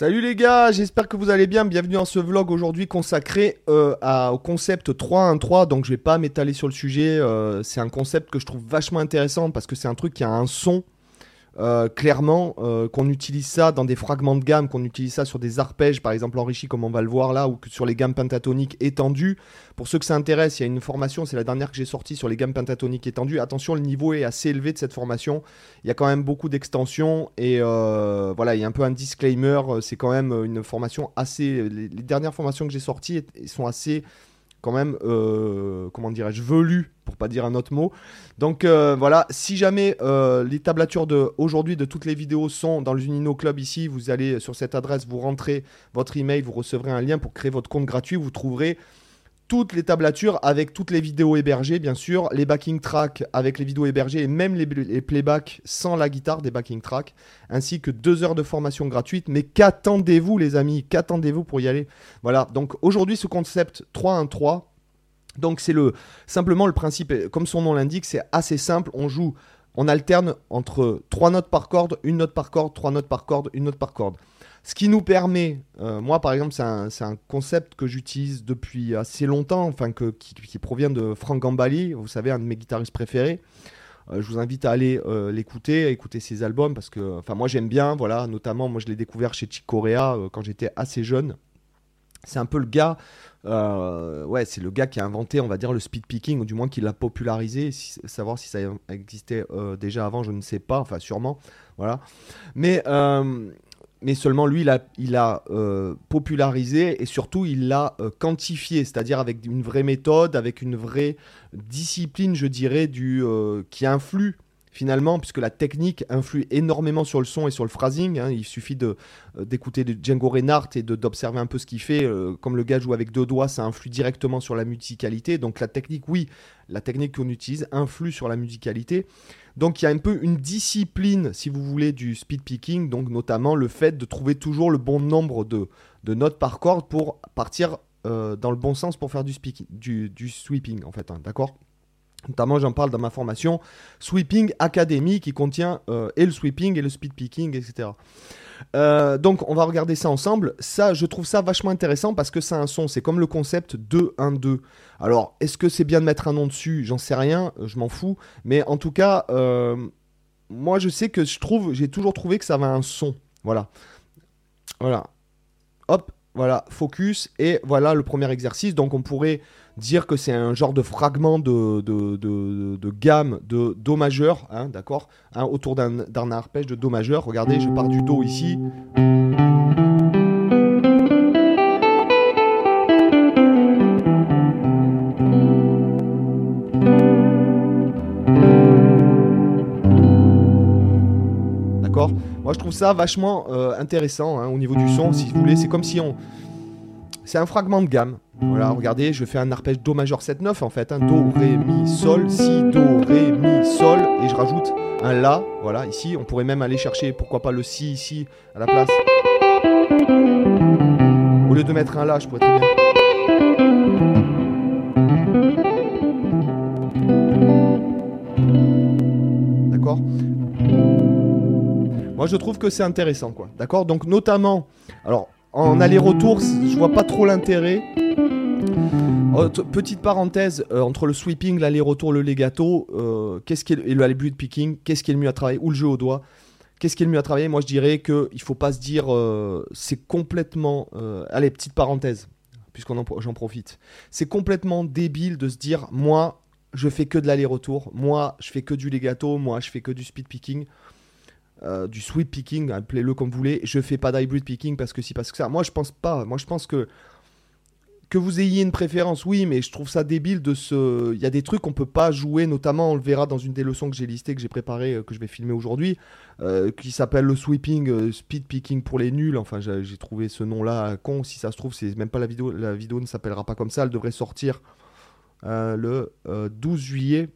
Salut les gars, j'espère que vous allez bien. Bienvenue dans ce vlog aujourd'hui consacré euh, au concept 3-1-3. Donc je vais pas m'étaler sur le sujet. euh, c'est un concept que je trouve vachement intéressant parce que c'est un truc qui a un son. Euh, clairement, euh, qu'on utilise ça dans des fragments de gamme, qu'on utilise ça sur des arpèges, par exemple enrichis, comme on va le voir là, ou sur les gammes pentatoniques étendues. Pour ceux que ça intéresse, il y a une formation, c'est la dernière que j'ai sortie sur les gammes pentatoniques étendues. Attention, le niveau est assez élevé de cette formation. Il y a quand même beaucoup d'extensions et euh, voilà, il y a un peu un disclaimer. C'est quand même une formation assez. Les, dernières formations que j'ai sorties sont assez, quand même, euh, comment dirais-je, velues, pour pas dire un autre mot. Donc euh, voilà, si jamais euh, les tablatures de de toutes les vidéos sont dans le Club ici, vous allez sur cette adresse, vous rentrez votre email, vous recevrez un lien pour créer votre compte gratuit. Vous trouverez toutes les tablatures avec toutes les vidéos hébergées, bien sûr, les backing tracks avec les vidéos hébergées et même les, playbacks sans la guitare des backing tracks, ainsi que deux heures de formation gratuite. Mais qu'attendez-vous, les amis? Qu'attendez-vous pour y aller? Voilà, donc aujourd'hui, ce concept 3-1-3. Donc c'est le simplement le principe, comme son nom l'indique, c'est assez simple. On joue, on alterne entre trois notes par corde, une note par corde, trois notes par corde, une note par corde. Ce qui nous permet, euh, moi par exemple, c'est un, concept que j'utilise depuis assez longtemps, enfin qui, provient de Frank Gambali, vous savez, un de mes guitaristes préférés. Euh, je vous invite à aller euh, l'écouter, à écouter ses albums parce que, moi j'aime bien, voilà, notamment moi je l'ai découvert chez Chick Corea euh, quand j'étais assez jeune. C'est un peu le gars, euh, ouais, c'est le gars qui a inventé, on va dire, le speed picking, ou du moins qui l'a popularisé. Savoir si ça existait euh, déjà avant, je ne sais pas, enfin sûrement, voilà. Mais, euh, mais seulement lui, il a, il a popularisé et surtout il l'a quantifié, c'est-à-dire avec une vraie méthode, avec une vraie discipline, je dirais, du, qui influe finalement, puisque la technique influe énormément sur le son et sur le phrasing. hein. Il suffit euh, d'écouter Django Reinhardt et d'observer un peu ce qu'il fait. euh, comme le gars joue avec deux doigts, ça influe directement sur la musicalité. Donc la technique, oui, la technique qu'on utilise influe sur la musicalité. Donc il y a un peu une discipline, si vous voulez, du speed picking, donc notamment le fait de trouver toujours le bon nombre de, de notes par corde pour partir euh, dans le bon sens pour faire du, speaking, du, du sweeping, en fait, hein, d'accord? Notamment, j'en parle dans ma formation Sweeping Academy qui contient euh, et le sweeping et le speed picking, etc. Euh, donc, on va regarder ça ensemble. Ça, je trouve ça vachement intéressant parce que ça a un son. C'est comme le concept 2-1-2. Alors, est-ce que c'est bien de mettre un nom dessus? J'en sais rien, je m'en fous. Mais en tout cas, euh, moi, je sais que je trouve, j'ai toujours trouvé que ça avait un son. Voilà. Voilà. Hop, voilà, focus. Et voilà le premier exercice. Donc, on pourrait dire que c'est un genre de fragment de, gamme de Do majeur, hein, d'accord Hein, Autour d'un d'un arpège de Do majeur. Regardez, je pars du Do ici. Ça vachement euh, intéressant hein, au niveau du son, si vous voulez. C'est comme si on. C'est un fragment de gamme. Voilà, regardez, je fais un arpège Do majeur 7-9 en fait. hein. Do, Ré, Mi, Sol, Si, Do, Ré, Mi, Sol. Et je rajoute un La. Voilà, ici. On pourrait même aller chercher, pourquoi pas le Si ici à la place. Au lieu de mettre un La, je pourrais très bien. D'accord? Moi, je trouve que c'est intéressant, quoi. D'accord? Donc, notamment, alors, en aller-retour, je vois pas trop l'intérêt. T- petite parenthèse, euh, entre le sweeping, l'aller-retour, le legato, euh, qu'est-ce et le aller picking, qu'est-ce qui est le mieux à travailler Ou le jeu au doigt Qu'est-ce qui est le mieux à travailler? Moi, je dirais qu'il ne faut pas se dire euh, c'est complètement. euh, allez, petite parenthèse, puisqu'on j'en profite. C'est complètement débile de se dire moi, je fais que de l'aller-retour, moi, je fais que du legato, moi, je fais que du speed picking. Euh, du sweep picking, appelez-le comme vous voulez. Je fais pas d'hybrid picking parce que si, parce que ça. Moi, je pense pas. Moi, je pense que que vous ayez une préférence, oui, mais je trouve ça débile de se. Il y a des trucs qu'on peut pas jouer, notamment on le verra dans une des leçons que j'ai listées, que j'ai préparées, euh, que je vais filmer aujourd'hui, euh, qui s'appelle le sweeping speed picking pour les nuls. Enfin, j'ai trouvé ce nom-là con. Si ça se trouve, c'est même pas la vidéo. La vidéo ne s'appellera pas comme ça. Elle devrait sortir le euh, 12 juillet.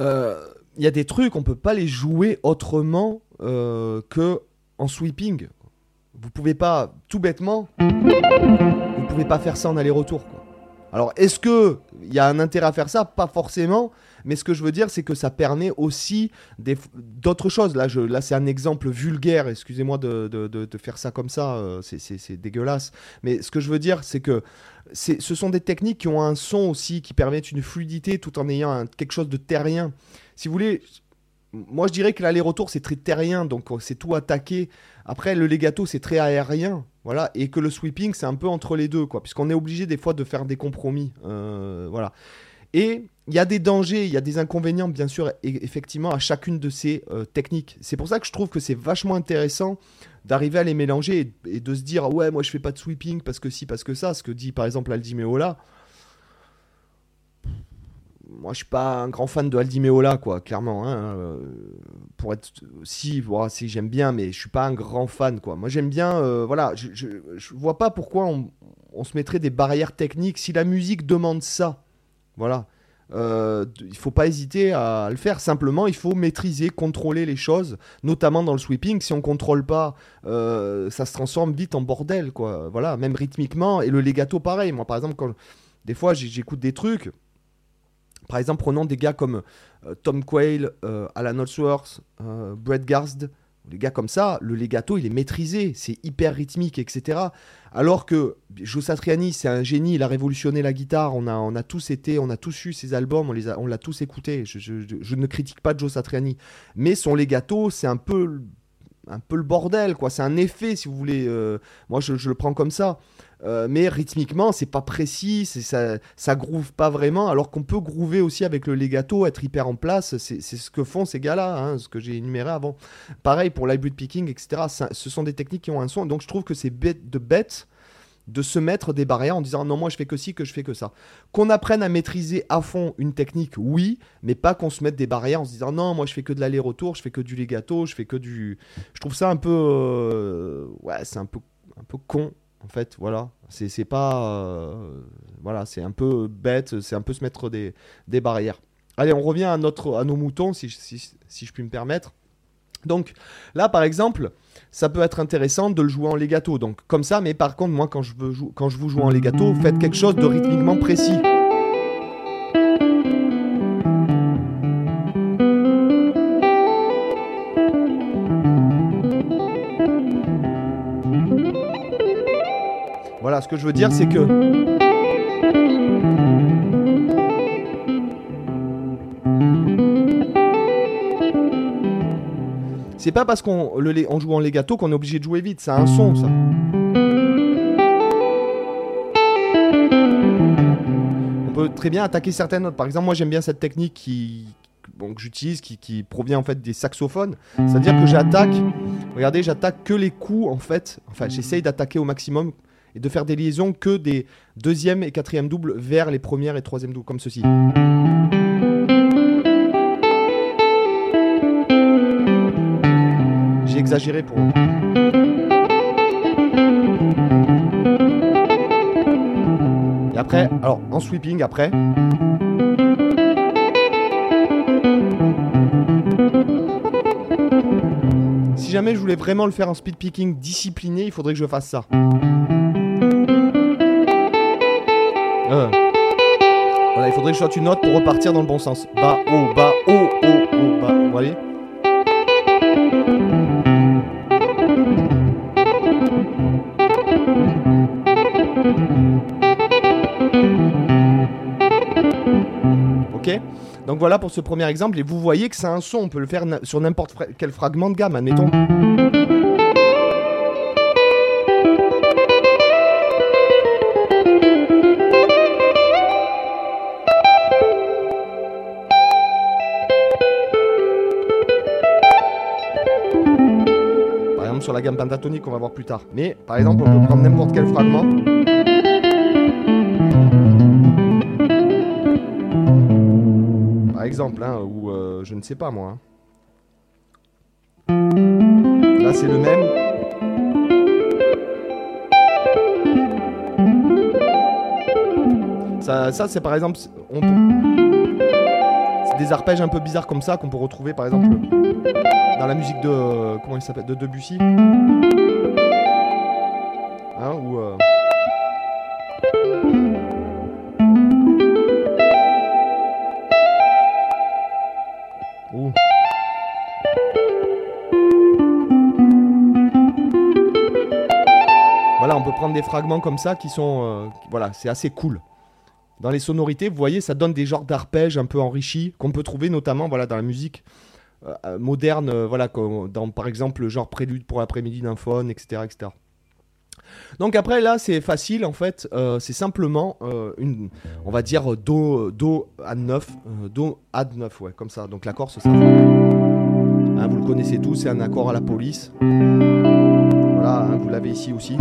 Euh, Il y a des trucs, on peut pas les jouer autrement euh, que en sweeping. Vous pouvez pas, tout bêtement, vous pouvez pas faire ça en aller-retour. Alors, est-ce que il y a un intérêt à faire ça? Pas forcément, Mais ce que je veux dire, c'est que ça permet aussi d'autres choses. Là, là c'est un exemple vulgaire, excusez-moi de, de, de, faire ça comme ça, euh, c'est dégueulasse. Mais ce que je veux dire, c'est que ce sont des techniques qui ont un son aussi, qui permettent une fluidité tout en ayant quelque chose de terrien. Si vous voulez, moi je dirais que l'aller-retour c'est très terrien, donc c'est tout attaqué. Après, le legato c'est très aérien. Voilà, et que le sweeping, c'est un peu entre les deux, quoi, puisqu'on est obligé des fois de faire des compromis. Euh, voilà. Et il y a des dangers, il y a des inconvénients, bien sûr, e-, effectivement, à chacune de ces euh, techniques. C'est pour ça que je trouve que c'est vachement intéressant d'arriver à les mélanger et, de se dire, ouais, moi je fais pas de sweeping parce que si, parce que ça, ce que dit par exemple Aldi Meola moi, je suis pas un grand fan de Aldi Meola, quoi, clairement. Hein, euh, pour être, si, voilà, si j'aime bien, mais je suis pas un grand fan, quoi. Moi, j'aime bien, euh, voilà, je, je, vois pas pourquoi on, se mettrait des barrières techniques si la musique demande ça. Voilà. Euh, il faut pas hésiter à le faire. Simplement, il faut maîtriser, contrôler les choses, notamment dans le sweeping. Si on contrôle pas, euh, ça se transforme vite en bordel, quoi. Voilà, même rythmiquement. Et le legato, pareil. Moi, par exemple, des fois j'écoute des trucs, par exemple, prenons des gars comme euh, Tom Quayle, euh, Alan Holsworth, euh, Brett Garsd, les gars comme ça, le legato il est maîtrisé, c'est hyper rythmique, etc. Alors que Joe Satriani, c'est un génie, il a révolutionné la guitare, on a, on a tous été, on a tous eu ses albums, on, les on l'a tous écouté. Je, ne critique pas Joe Satriani, mais son legato, c'est un peu, un peu le bordel, quoi. C'est un effet, si vous voulez. moi, je, le prends comme ça. Euh, mais rythmiquement, c'est pas précis, ça, ça groove pas vraiment, alors qu'on peut groover aussi avec le legato, être hyper en place. C'est ce que font ces gars-là, hein, ce que j'ai énuméré avant. Pareil pour l'hybrid picking, etc. ce sont des techniques qui ont un son, donc je trouve que c'est bête de bête de se mettre des barrières en disant non moi je fais que ci que je fais que ça. Qu'on apprenne à maîtriser à fond une technique, oui, mais pas qu'on se mette des barrières en se disant non moi je fais que de l'aller-retour, je fais que du legato, je fais que du. Je trouve ça un peu euh, ouais c'est un peu un peu con en fait, voilà. C'est pas. Euh, voilà, c'est un peu bête, c'est un peu se mettre des, barrières. Allez, on revient à, notre, à nos moutons, si, si, si, je puis me permettre. Donc, là, par exemple, ça peut être intéressant de le jouer en legato. Donc, comme ça, mais par contre, moi, quand je, veux quand je vous joue en legato, faites quelque chose de rythmiquement précis. Ce que je veux dire, c'est que. C'est pas parce qu'on joue en legato qu'on est obligé de jouer vite, ça a un son ça. On peut très bien attaquer certaines notes. Par exemple, moi j'aime bien cette technique qui, que j'utilise, qui, provient en fait des saxophones. C'est-à-dire que j'attaque, regardez, j'attaque que les coups en fait. Enfin, j'essaye d'attaquer au maximum et de faire des liaisons que des deuxième et quatrième doubles vers les premières et troisième doubles, comme ceci. J'ai exagéré pour Et après, alors en sweeping après. Si jamais je voulais vraiment le faire en speed picking discipliné, il faudrait que je fasse ça. Euh. Voilà, il faudrait que je sorte une note pour repartir dans le bon sens. Bas, haut, bas, haut, haut, haut, bas. Vous voyez Ok Donc voilà pour ce premier exemple. Et vous voyez que c'est un son. On peut le faire sur n'importe quel fragment de gamme, admettons. Gamme pentatonique qu'on va voir plus tard. Mais par exemple, on peut prendre n'importe quel fragment. Par exemple, hein, ou euh, je ne sais pas moi. Hein. Là, c'est le même. Ça, ça c'est par exemple. On C'est des arpèges un peu bizarres comme ça qu'on peut retrouver par exemple dans la musique de euh, comment il s'appelle de Debussy. Hein, euh, ou Voilà, on peut prendre des fragments comme ça qui sont euh, voilà, c'est assez cool. Dans les sonorités, vous voyez, ça donne des genres d'arpèges un peu enrichis qu'on peut trouver notamment, voilà, dans la musique euh, euh, moderne, euh, voilà, par exemple le genre prélude pour l'après-midi d'un phone, etc., etc. Donc après là c'est facile en fait, c'est simplement une, on va dire do do ad 9, euh, do ad 9 ouais comme ça. Donc l'accord ce sera. Hein, vous le connaissez tous, c'est un accord à la police. Voilà, hein, vous l'avez ici aussi.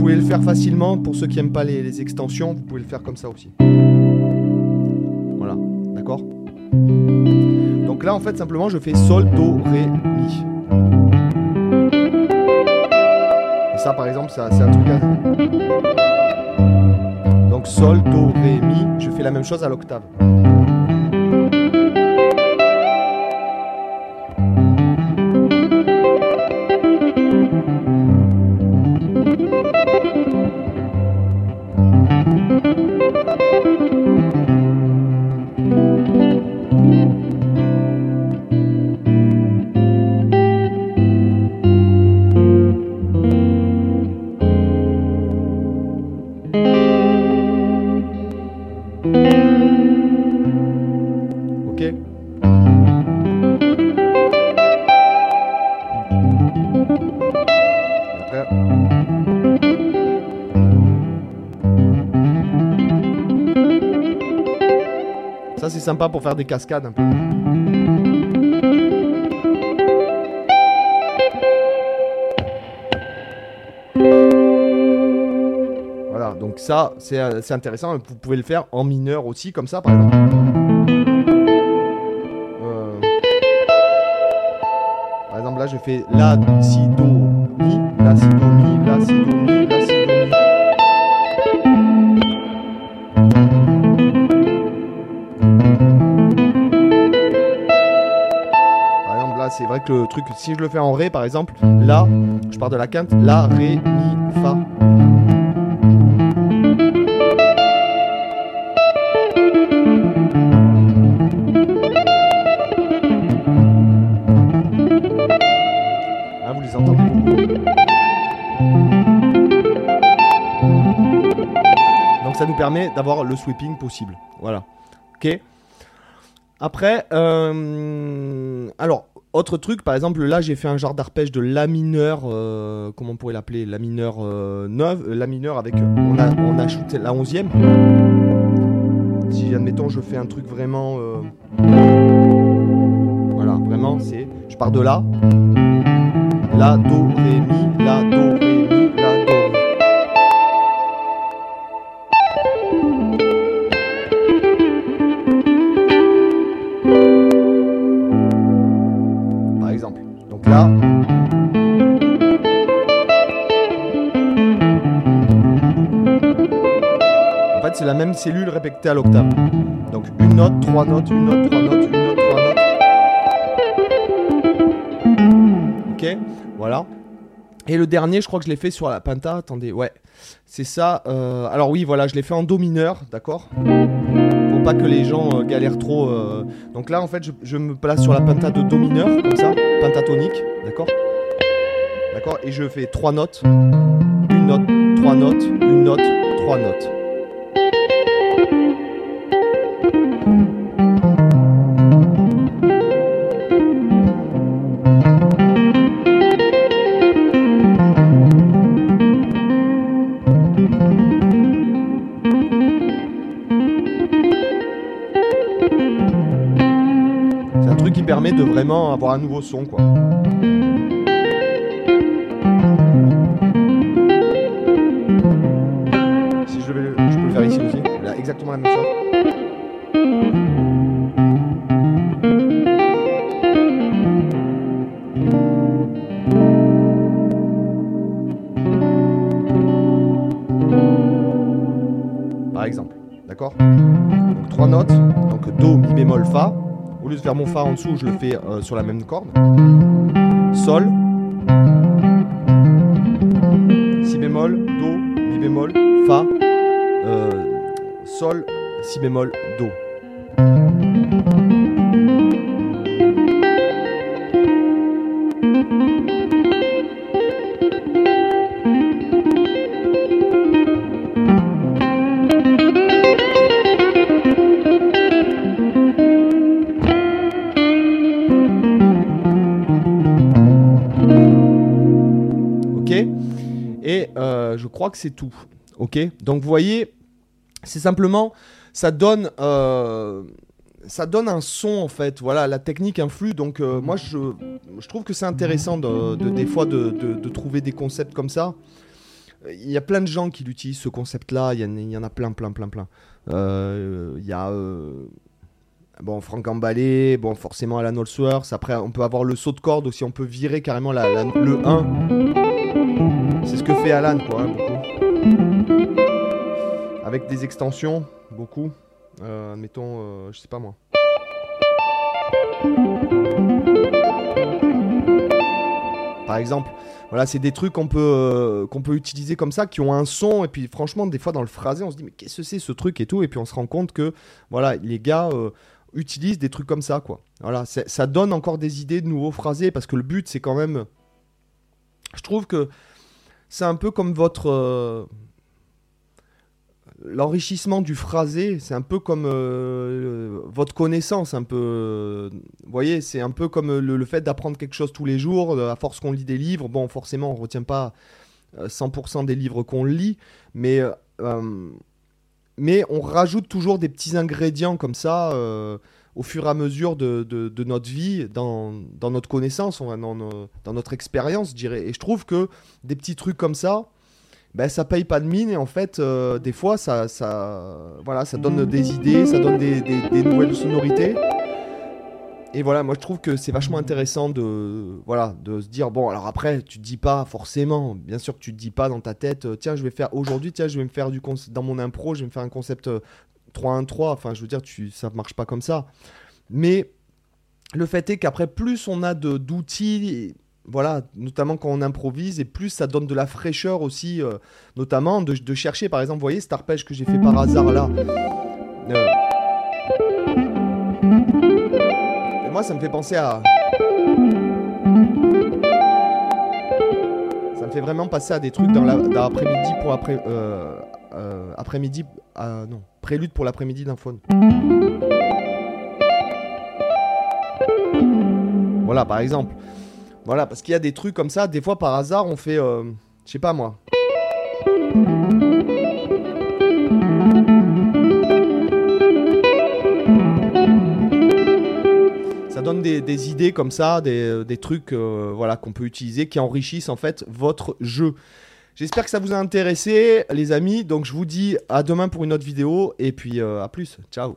Vous pouvez le faire facilement pour ceux qui n'aiment pas les, les extensions, vous pouvez le faire comme ça aussi. Voilà, d'accord? Donc là en fait simplement je fais sol do ré mi. Et ça, par exemple, c'est un truc. à- Donc Sol, Do, Ré, Mi. Je fais la même chose à l'octave. Sympa pour faire des cascades un peu. Voilà, donc ça c'est euh, intéressant. Vous pouvez le faire en mineur aussi, comme ça par exemple. Euh, Par exemple, là, je fais La, Si, Do, Mi, La, Si, Do, que le truc, si je le fais en Ré, par exemple, là, je pars de la quinte, La, Ré, Mi, Fa. Ah, vous les entendez. Donc ça nous permet d'avoir le sweeping possible. Voilà. Ok. Après, euh, alors, autre truc, par exemple, là j'ai fait un genre d'arpège de La mineur, euh, comment on pourrait l'appeler La mineur 9, La mineur avec, on a, on la onzième. Si, admettons, je fais un truc vraiment... euh, voilà, vraiment, c'est, je pars de là, La, Do, Ré, Mi, La, Do, fait, c'est la même cellule répétée à l'octave. Donc une note, trois notes, une note, trois notes, une note, trois notes. Ok, voilà. Et le dernier, je crois que je l'ai fait sur la penta. Attendez, ouais, c'est ça. euh, alors oui, voilà, je l'ai fait en do mineur, d'accord Pour pas que les gens euh, galèrent trop. euh. Donc là, en fait, je, je me place sur la penta de do mineur, comme ça, pentatonique, d'accord D'accord Et je fais trois notes, une note, trois notes, une note, trois notes. Un truc qui permet de vraiment avoir un nouveau son, quoi. Si je, vais, je peux le faire ici aussi, là, exactement la même chose. Au lieu de faire mon Fa en dessous, je le fais euh, sur la même corde. Sol, Si bémol, Do, Mi bémol, Fa, euh, Sol, Si bémol, Do. Que c'est tout. Ok? Donc vous voyez, c'est simplement, ça donne, euh, ça donne un son en fait. Voilà, la technique influe. Donc euh, moi, je, je trouve que c'est intéressant de, de- des fois de, de- trouver des concepts comme ça. Il y a plein de gens qui l'utilisent ce concept-là. Il y, en- il y en a plein, plein, plein, plein. Euh, Il y a bon Franck Emballé, bon forcément Alan Holsworth. Après, on peut avoir le saut de corde aussi. On peut virer carrément la- le 1. C'est ce que fait Alan, quoi, hein. Avec des extensions, beaucoup. Euh, admettons, euh, je sais pas moi. Par exemple, voilà, c'est des trucs qu'on peut, euh, peut utiliser comme ça, qui ont un son, et puis franchement, des fois dans le phrasé, on se dit, mais qu'est-ce que c'est ce truc et tout, et puis on se rend compte que, voilà, les gars euh, utilisent des trucs comme ça, quoi. Voilà, ça donne encore des idées de nouveaux phrasés, parce que le but, c'est quand même. Je trouve que c'est un peu comme votre. Euh, L'enrichissement du phrasé, c'est un peu comme euh, votre connaissance, un peu. euh, Vous voyez, c'est un peu comme le, fait d'apprendre quelque chose tous les jours, euh, à force qu'on lit des livres. Bon, forcément, on ne retient pas euh, 100% des livres qu'on lit, mais, euh, euh, mais on rajoute toujours des petits ingrédients comme ça euh, au fur et à mesure de, de- notre vie, dans, dans notre connaissance, dans, dans notre expérience, je dirais. Et je trouve que des petits trucs comme ça, ben, ça paye pas de mine et en fait, euh, des fois, ça, ça, voilà, ça donne des idées, ça donne des, des- nouvelles sonorités. Et voilà, moi je trouve que c'est vachement intéressant de, voilà, de se dire, bon, alors après, tu te dis pas forcément, bien sûr que tu te dis pas dans ta tête, euh, tiens, je vais faire, aujourd'hui, tiens, je vais me faire du dans mon impro, je vais me faire un concept euh, 3-1-3, enfin, je veux dire, tu, ça marche pas comme ça. Mais le fait est qu'après, plus on a d'outils, voilà, notamment quand on improvise, et plus ça donne de la fraîcheur aussi, euh, notamment de, chercher, par exemple, vous voyez cet arpège que j'ai fait par hasard là. Euh, et moi, ça me fait penser à. Ça me fait vraiment passer à des trucs dans la- dans l'après-midi pour après. euh, après-midi. ah, non, prélude pour l'après-midi d'un faune. Voilà, par exemple. Voilà, parce qu'il y a des trucs comme ça, des fois par hasard, on fait. euh, je sais pas moi. Ça donne des, idées comme ça, des, des trucs euh, voilà, qu'on peut utiliser qui enrichissent en fait votre jeu. J'espère que ça vous a intéressé, les amis. Donc je vous dis à demain pour une autre vidéo et puis euh, à plus. Ciao.